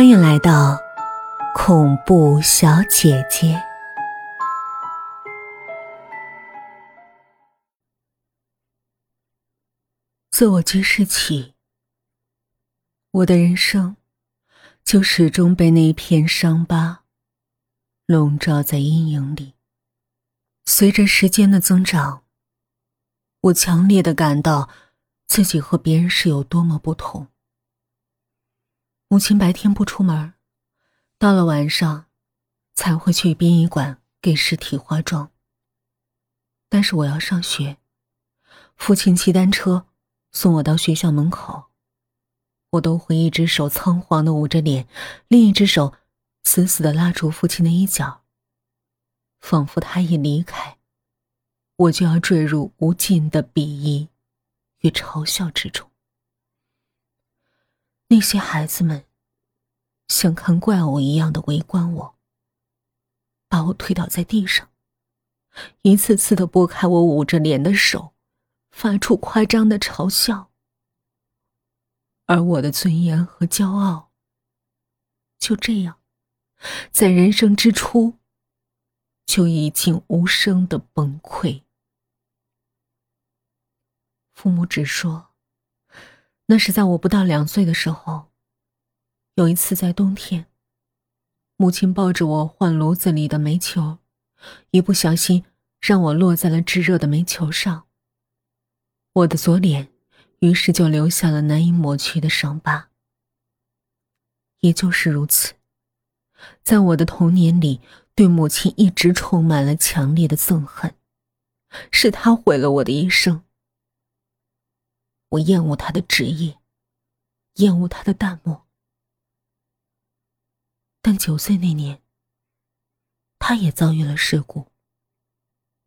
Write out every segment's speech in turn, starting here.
欢迎来到恐怖小姐姐。自我记事起，我的人生就始终被那一片伤疤笼罩在阴影里。随着时间的增长，我强烈的感到自己和别人是有多么不同。母亲白天不出门，到了晚上才会去殡仪馆给尸体化妆。但是我要上学，父亲骑单车送我到学校门口，我都会一只手仓皇的捂着脸，另一只手死死的拉住父亲的衣角，仿佛他一离开，我就要坠入无尽的鄙夷与嘲笑之中。那些孩子们像看怪物一样的围观我，把我推倒在地上，一次次的拨开我捂着脸的手，发出夸张的嘲笑。而我的尊严和骄傲就这样，在人生之初就已经无声的崩溃。父母只说。那是在我不到两岁的时候，有一次在冬天，母亲抱着我换炉子里的煤球，一不小心让我落在了炙热的煤球上。我的左脸于是就留下了难以抹去的伤疤。也就是如此，在我的童年里，对母亲一直充满了强烈的憎恨，是她毁了我的一生。我厌恶他的职业，厌恶他的淡漠。但九岁那年，他也遭遇了事故，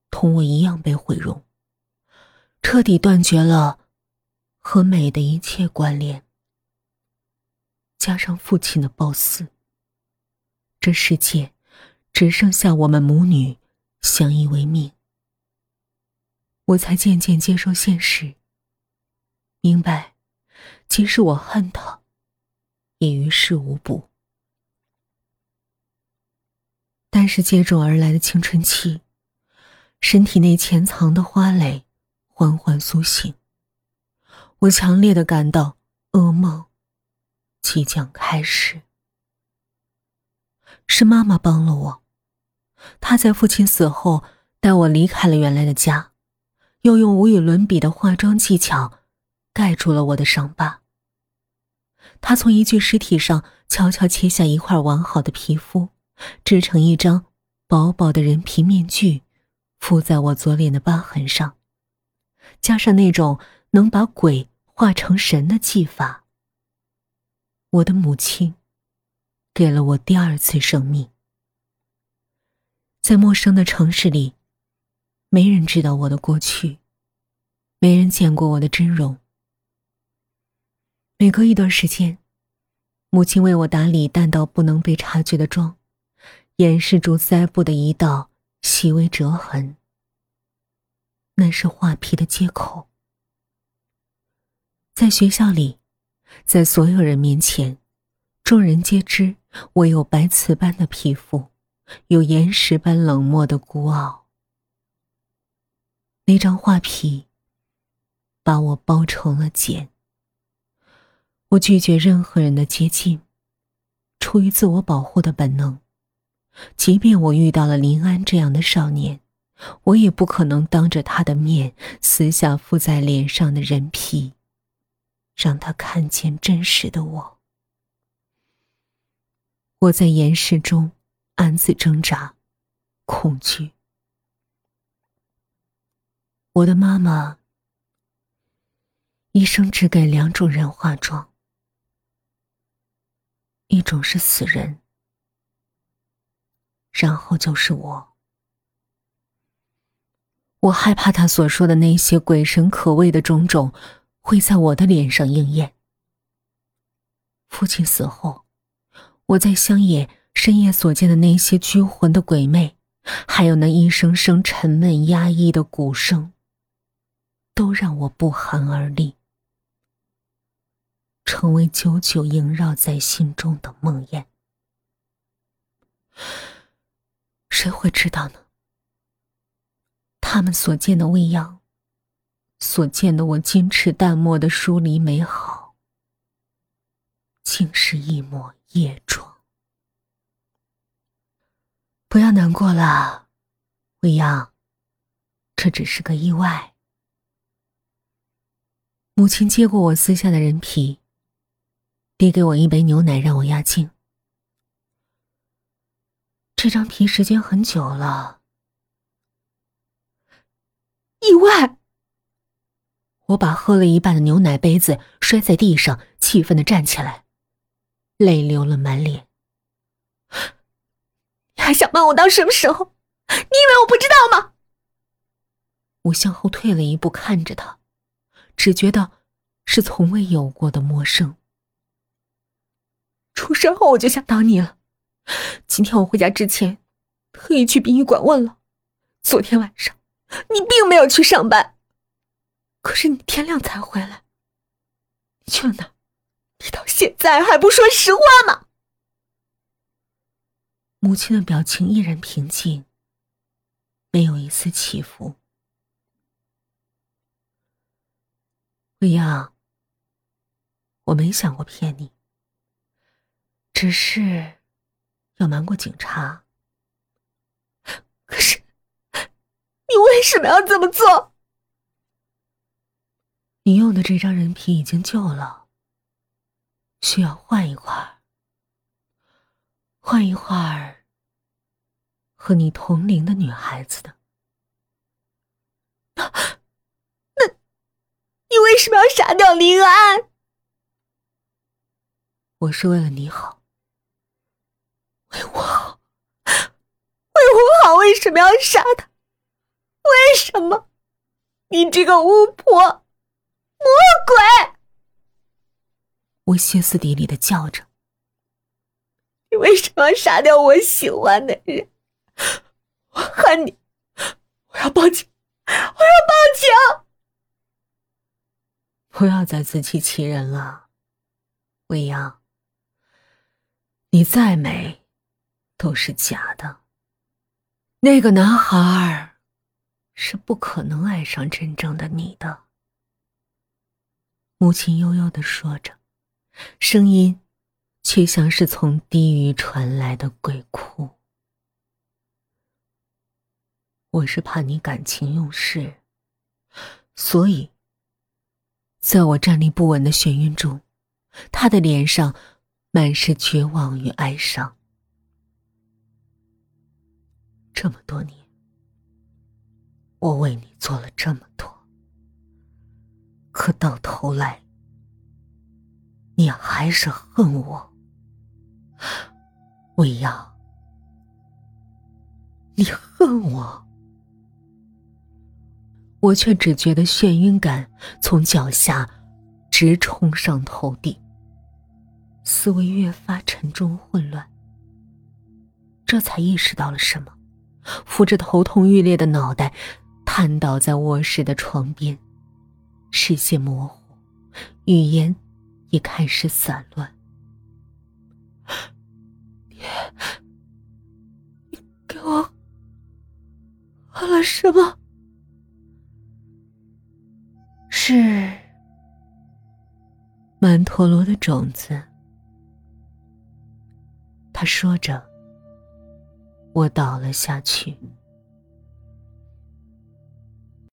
同我一样被毁容，彻底断绝了和美的一切关联。加上父亲的暴死，这世界只剩下我们母女相依为命。我才渐渐接受现实。明白，即使我恨他，也于事无补。但是接踵而来的青春期，身体内潜藏的花蕾缓缓苏醒。我强烈的感到噩梦即将开始。是妈妈帮了我，她在父亲死后带我离开了原来的家，又用无与伦比的化妆技巧。盖住了我的伤疤。他从一具尸体上悄悄切下一块完好的皮肤，制成一张薄薄的人皮面具，敷在我左脸的疤痕上，加上那种能把鬼化成神的技法。我的母亲给了我第二次生命。在陌生的城市里，没人知道我的过去，没人见过我的真容。每隔一段时间，母亲为我打理淡到不能被察觉的妆，掩饰住腮部的一道细微折痕。那是画皮的接口。在学校里，在所有人面前，众人皆知我有白瓷般的皮肤，有岩石般冷漠的孤傲。那张画皮把我包成了茧。我拒绝任何人的接近，出于自我保护的本能。即便我遇到了林安这样的少年，我也不可能当着他的面撕下敷在脸上的人皮，让他看见真实的我。我在岩石中暗自挣扎，恐惧。我的妈妈一生只给两种人化妆。一种是死人，然后就是我。我害怕他所说的那些鬼神可畏的种种会在我的脸上应验。父亲死后，我在乡野深夜所见的那些拘魂的鬼魅，还有那一声声沉闷压抑的鼓声，都让我不寒而栗。成为久久萦绕在心中的梦魇。谁会知道呢？他们所见的未央，所见的我矜持淡漠的疏离美好，竟是一抹夜妆。不要难过了，未央，这只是个意外。母亲接过我撕下的人皮，递给我一杯牛奶，让我压惊。这张皮时间很久了。意外！我把喝了一半的牛奶杯子摔在地上，气愤的站起来，泪流了满脸。你还想瞒我到什么时候？你以为我不知道吗？我向后退了一步，看着他，只觉得是从未有过的陌生。出事后我就想到你了。今天我回家之前，特意去殡仪馆问了。昨天晚上，你并没有去上班，可是你天亮才回来。你去了哪？你到现在还不说实话吗？母亲的表情依然平静，没有一丝起伏。未央，我没想过骗你，只是。要瞒过警察，可是你为什么要这么做？你用的这张人皮已经旧了，需要换一块换一块和你同龄的女孩子的。那，那，你为什么要杀掉林安？我是为了你好。为我好，为我好，为什么要杀他？为什么？你这个巫婆，魔鬼！我歇斯底里的叫着：“你为什么要杀掉我喜欢的人？我恨你！我要报警！我要报警！不要再自欺欺人了，未央。你再美。”都是假的。那个男孩是不可能爱上真正的你的。母亲悠悠的说着，声音却像是从地狱传来的鬼哭。我是怕你感情用事，所以，在我站立不稳的眩晕中，他的脸上满是绝望与哀伤。这么多年，我为你做了这么多，可到头来，你还是恨我，未央，你恨我，我却只觉得眩晕感从脚下直冲上头顶，思维越发沉重混乱，这才意识到了什么。扶着头痛欲裂的脑袋，瘫倒在卧室的床边，视线模糊，语言也开始散乱。你，你给我喝了什么？是曼陀罗的种子。他说着。我倒了下去。